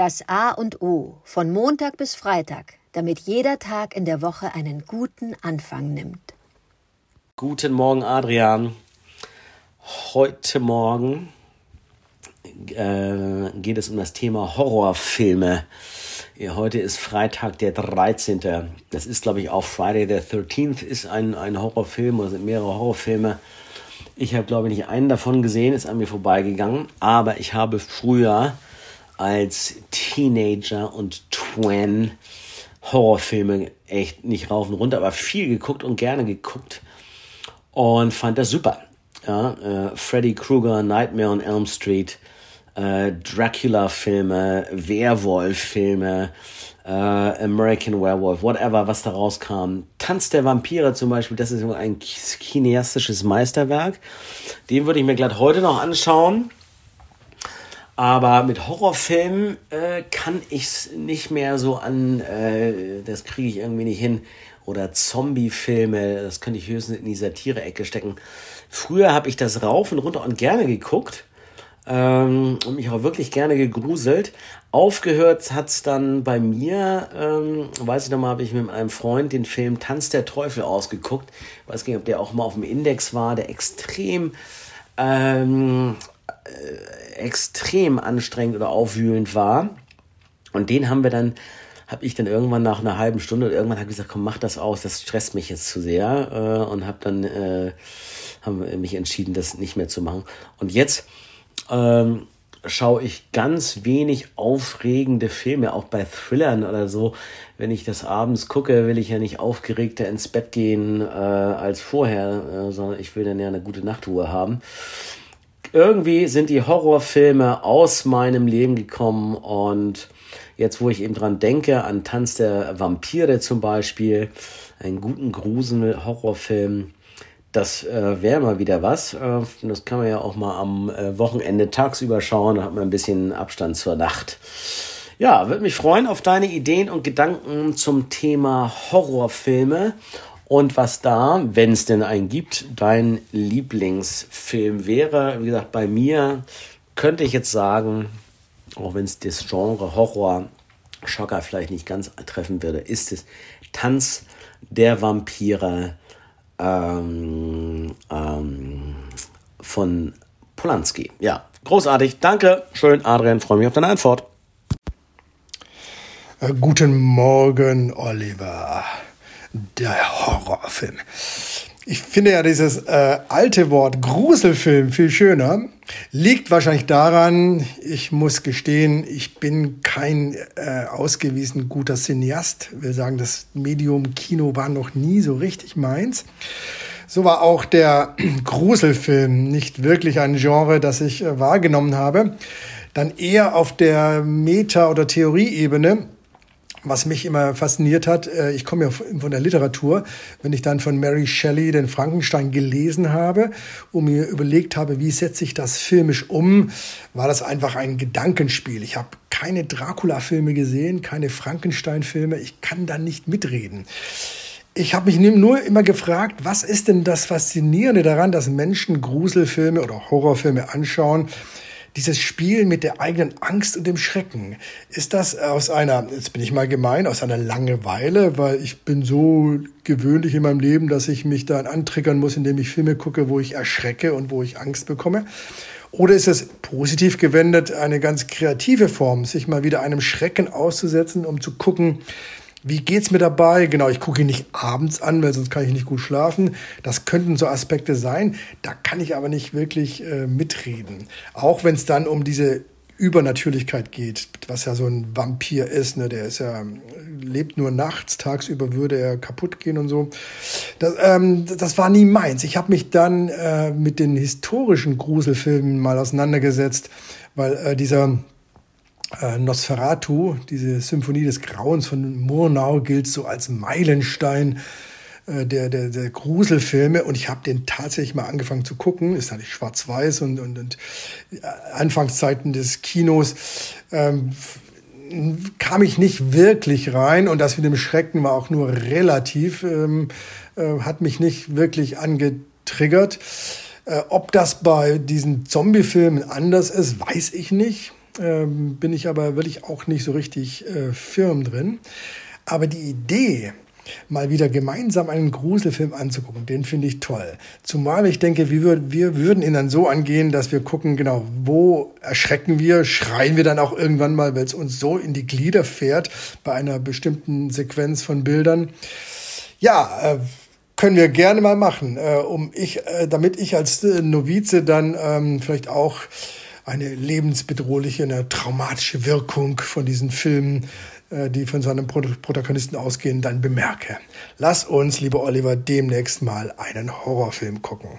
Das A und O von Montag bis Freitag, damit jeder Tag in der Woche einen guten Anfang nimmt. Guten Morgen, Adrian. Heute Morgen äh, geht es um das Thema Horrorfilme. Heute ist Freitag, der 13. Das ist, glaube ich, auch Friday the 13th, ist ein, ein Horrorfilm oder sind mehrere Horrorfilme. Ich habe, glaube ich, nicht einen davon gesehen, ist an mir vorbeigegangen. Aber ich habe früher als Teenager und Twan Horrorfilme echt nicht rauf und runter, aber viel geguckt und gerne geguckt und fand das super. Ja, äh, Freddy Krueger, Nightmare on Elm Street, äh, Dracula-Filme, Werwolf-Filme, äh, American Werewolf, whatever, was da rauskam. Tanz der Vampire zum Beispiel, das ist ein cineastisches Meisterwerk. Den würde ich mir glatt heute noch anschauen. Aber mit Horrorfilmen äh, kann ich es nicht mehr so an, äh, das kriege ich irgendwie nicht hin. Oder Zombie-Filme, das könnte ich höchstens in die Satire-Ecke stecken. Früher habe ich das rauf und runter und gerne geguckt ähm, und mich auch wirklich gerne gegruselt. Aufgehört hat es dann bei mir, ähm, weiß ich noch mal, habe ich mit einem Freund den Film Tanz der Teufel ausgeguckt. Ich weiß nicht, ob der auch mal auf dem Index war, der extrem ähm, äh, extrem anstrengend oder aufwühlend war. Und den haben wir dann, habe ich dann irgendwann nach einer halben Stunde oder irgendwann habe ich gesagt, komm, mach das aus, das stresst mich jetzt zu sehr äh, und habe dann äh, haben mich entschieden, das nicht mehr zu machen. Und jetzt ähm, schaue ich ganz wenig aufregende Filme, auch bei Thrillern oder so. Wenn ich das abends gucke, will ich ja nicht aufgeregter ins Bett gehen äh, als vorher, äh, sondern ich will dann ja eine gute Nachtruhe haben irgendwie sind die Horrorfilme aus meinem Leben gekommen und jetzt, wo ich eben dran denke, an Tanz der Vampire zum Beispiel, einen guten Grusel-Horrorfilm, das äh, wäre mal wieder was. Äh, das kann man ja auch mal am äh, Wochenende tagsüber schauen, da hat man ein bisschen Abstand zur Nacht. Ja, würde mich freuen auf deine Ideen und Gedanken zum Thema Horrorfilme und was da, wenn es denn einen gibt, dein Lieblingsfilm wäre. Wie gesagt, bei mir könnte ich jetzt sagen, auch wenn es das Genre Horror Schocker vielleicht nicht ganz treffen würde, ist es Tanz der Vampire ähm, ähm, von Polanski. Ja, großartig. Danke. Schön, Adrian. Freue mich auf deine Antwort. Äh, guten Morgen, Oliver der Horrorfilm. Ich finde ja dieses äh, alte Wort Gruselfilm viel schöner. Liegt wahrscheinlich daran, ich muss gestehen, ich bin kein äh, ausgewiesen guter Cineast. Wir sagen, das Medium Kino war noch nie so richtig meins. So war auch der Gruselfilm nicht wirklich ein Genre, das ich äh, wahrgenommen habe. Dann eher auf der Meta- oder Theorieebene was mich immer fasziniert hat, äh, ich komme ja von der Literatur, wenn ich dann von Mary Shelley den Frankenstein gelesen habe und mir überlegt habe, wie setze ich das filmisch um, war das einfach ein Gedankenspiel. Ich habe keine Dracula-Filme gesehen, keine Frankenstein-Filme, ich kann da nicht mitreden. Ich habe mich nur immer gefragt, was ist denn das Faszinierende daran, dass Menschen Gruselfilme oder Horrorfilme anschauen, dieses Spiel mit der eigenen Angst und dem Schrecken, ist das aus einer, jetzt bin ich mal gemein, aus einer Langeweile, weil ich bin so gewöhnlich in meinem Leben, dass ich mich dann antriggern muss, indem ich Filme gucke, wo ich erschrecke und wo ich Angst bekomme? Oder ist es positiv gewendet eine ganz kreative Form, sich mal wieder einem Schrecken auszusetzen, um zu gucken, wie geht's mir dabei? Genau, ich gucke ihn nicht abends an, weil sonst kann ich nicht gut schlafen. Das könnten so Aspekte sein. Da kann ich aber nicht wirklich äh, mitreden. Auch wenn es dann um diese Übernatürlichkeit geht, was ja so ein Vampir ist, ne? der ist ja, lebt nur nachts, tagsüber würde er kaputt gehen und so. Das, ähm, das war nie meins. Ich habe mich dann äh, mit den historischen Gruselfilmen mal auseinandergesetzt, weil äh, dieser äh, Nosferatu, diese Symphonie des Grauens von Murnau, gilt so als Meilenstein äh, der, der, der Gruselfilme und ich habe den tatsächlich mal angefangen zu gucken. Ist natürlich schwarz-weiß und, und, und äh, Anfangszeiten des Kinos ähm, kam ich nicht wirklich rein und das mit dem Schrecken war auch nur relativ, ähm, äh, hat mich nicht wirklich angetriggert. Ob das bei diesen Zombie-Filmen anders ist, weiß ich nicht ähm, bin ich aber wirklich auch nicht so richtig äh, firm drin. Aber die Idee, mal wieder gemeinsam einen Gruselfilm anzugucken. Den finde ich toll. Zumal ich denke, wir, würd, wir würden ihn dann so angehen, dass wir gucken, genau, wo erschrecken wir, schreien wir dann auch irgendwann mal, weil es uns so in die Glieder fährt bei einer bestimmten Sequenz von Bildern. Ja, äh, können wir gerne mal machen, äh, um ich, äh, damit ich als äh, Novize dann ähm, vielleicht auch eine lebensbedrohliche, eine traumatische Wirkung von diesen Filmen äh, die von seinem Protagonisten ausgehen, dann bemerke. Lass uns, lieber Oliver, demnächst mal einen Horrorfilm gucken.